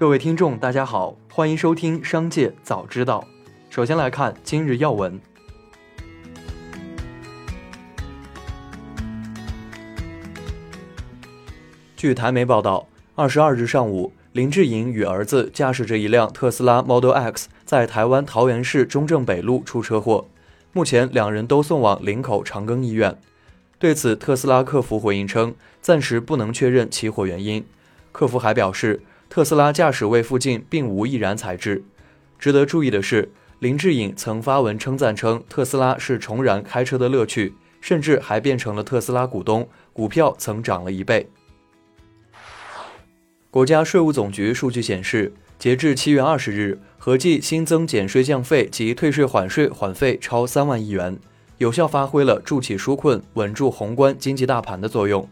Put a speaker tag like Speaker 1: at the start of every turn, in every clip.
Speaker 1: 各位听众，大家好，欢迎收听《商界早知道》。首先来看今日要闻。据台媒报道，二十二日上午，林志颖与儿子驾驶着一辆特斯拉 Model X，在台湾桃园市中正北路出车祸，目前两人都送往林口长庚医院。对此，特斯拉客服回应称，暂时不能确认起火原因。客服还表示，特斯拉驾驶位附近并无易燃材质。值得注意的是，林志颖曾发文称赞称，特斯拉是重燃开车的乐趣，甚至还变成了特斯拉股东，股票曾涨了一倍。国家税务总局数据显示，截至七月二十日，合计新增减税降费及退税缓税缓费超三万亿元，有效发挥了助企纾困、稳住宏观经济大盘的作用。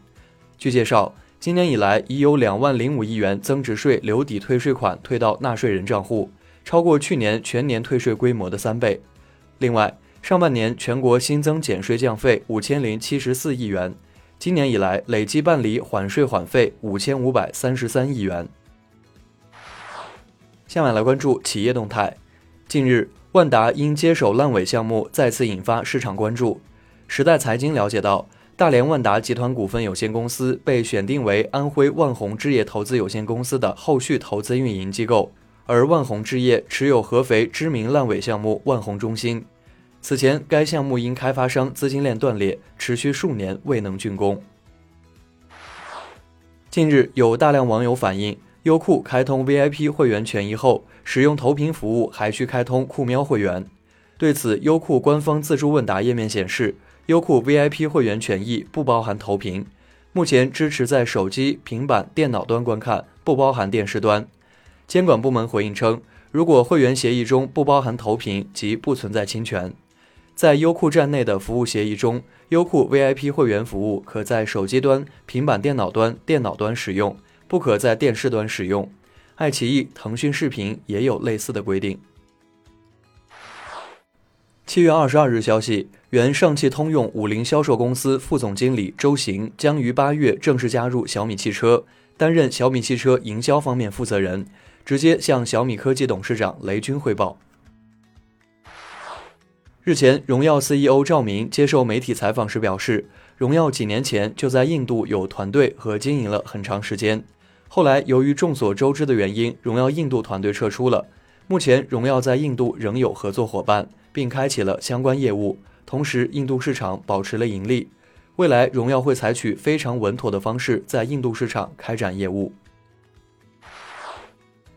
Speaker 1: 据介绍，今年以来已有两万零五亿元增值税留抵退税款退到纳税人账户，超过去年全年退税规模的三倍。另外，上半年全国新增减税降费五千零七十四亿元。今年以来，累计办理缓税缓费五千五百三十三亿元。下面来关注企业动态。近日，万达因接手烂尾项目再次引发市场关注。时代财经了解到，大连万达集团股份有限公司被选定为安徽万宏置业投资有限公司的后续投资运营机构，而万宏置业持有合肥知名烂尾项目万宏中心。此前，该项目因开发商资金链断裂，持续数年未能竣工。近日，有大量网友反映，优酷开通 VIP 会员权益后，使用投屏服务还需开通酷喵会员。对此，优酷官方自助问答页面显示，优酷 VIP 会员权益不包含投屏，目前支持在手机、平板电脑端观看，不包含电视端。监管部门回应称，如果会员协议中不包含投屏，即不存在侵权。在优酷站内的服务协议中，优酷 VIP 会员服务可在手机端、平板电脑端、电脑端使用，不可在电视端使用。爱奇艺、腾讯视频也有类似的规定。七月二十二日消息，原上汽通用五菱销售公司副总经理周行将于八月正式加入小米汽车，担任小米汽车营销方面负责人，直接向小米科技董事长雷军汇报。日前，荣耀 CEO 赵明接受媒体采访时表示，荣耀几年前就在印度有团队和经营了很长时间。后来由于众所周知的原因，荣耀印度团队撤出了。目前，荣耀在印度仍有合作伙伴，并开启了相关业务，同时印度市场保持了盈利。未来，荣耀会采取非常稳妥的方式在印度市场开展业务。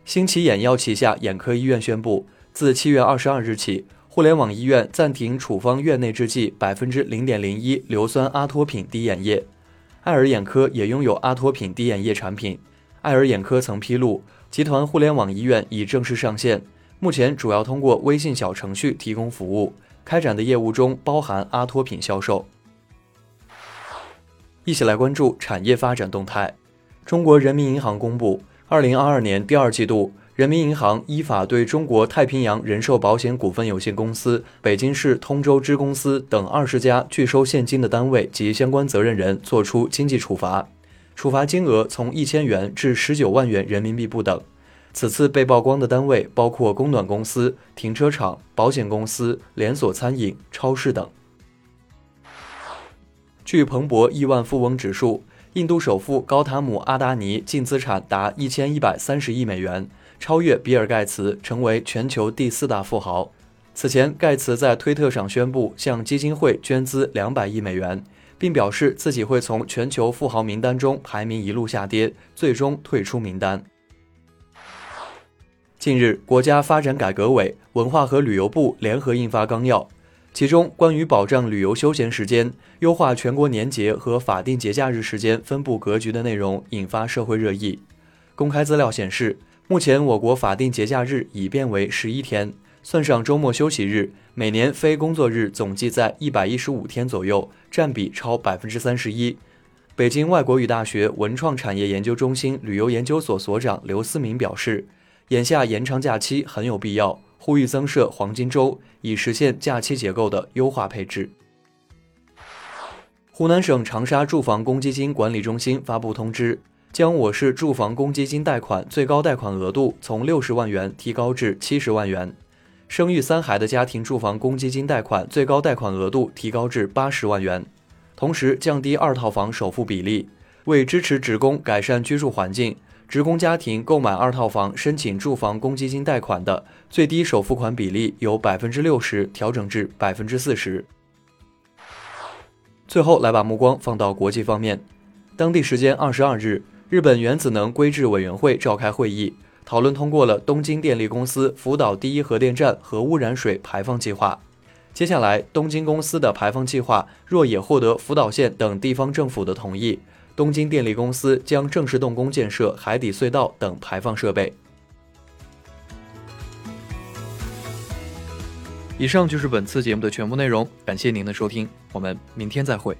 Speaker 1: 新奇眼药旗下眼科医院宣布，自七月二十二日起。互联网医院暂停处方院内制剂百分之零点零一硫酸阿托品滴眼液。爱尔眼科也拥有阿托品滴眼液产品。爱尔眼科曾披露，集团互联网医院已正式上线，目前主要通过微信小程序提供服务，开展的业务中包含阿托品销售。一起来关注产业发展动态。中国人民银行公布，二零二二年第二季度。人民银行依法对中国太平洋人寿保险股份有限公司、北京市通州支公司等二十家拒收现金的单位及相关责任人作出经济处罚，处罚金额从一千元至十九万元人民币不等。此次被曝光的单位包括供暖公司、停车场、保险公司、连锁餐饮、超市等。据彭博亿万富翁指数，印度首富高塔姆·阿达尼净资产达一千一百三十亿美元。超越比尔·盖茨，成为全球第四大富豪。此前，盖茨在推特上宣布向基金会捐资两百亿美元，并表示自己会从全球富豪名单中排名一路下跌，最终退出名单。近日，国家发展改革委、文化和旅游部联合印发纲要，其中关于保障旅游休闲时间、优化全国年节和法定节假日时间分布格局的内容引发社会热议。公开资料显示。目前，我国法定节假日已变为十一天，算上周末休息日，每年非工作日总计在一百一十五天左右，占比超百分之三十一。北京外国语大学文创产业研究中心旅游研究所所长刘思明表示，眼下延长假期很有必要，呼吁增设黄金周，以实现假期结构的优化配置。湖南省长沙住房公积金管理中心发布通知。将我市住房公积金贷款最高贷款额度从六十万元提高至七十万元，生育三孩的家庭住房公积金贷款最高贷款额度提高至八十万元，同时降低二套房首付比例，为支持职工改善居住环境。职工家庭购买二套房申请住房公积金贷款的最低首付款比例由百分之六十调整至百分之四十。最后来把目光放到国际方面，当地时间二十二日，日本原子能规制委员会召开会议，讨论通过了东京电力公司福岛第一核电站核污染水排放计划。接下来，东京公司的排放计划若也获得福岛县等地方政府的同意。东京电力公司将正式动工建设海底隧道等排放设备。以上就是本次节目的全部内容，感谢您的收听，我们明天再会。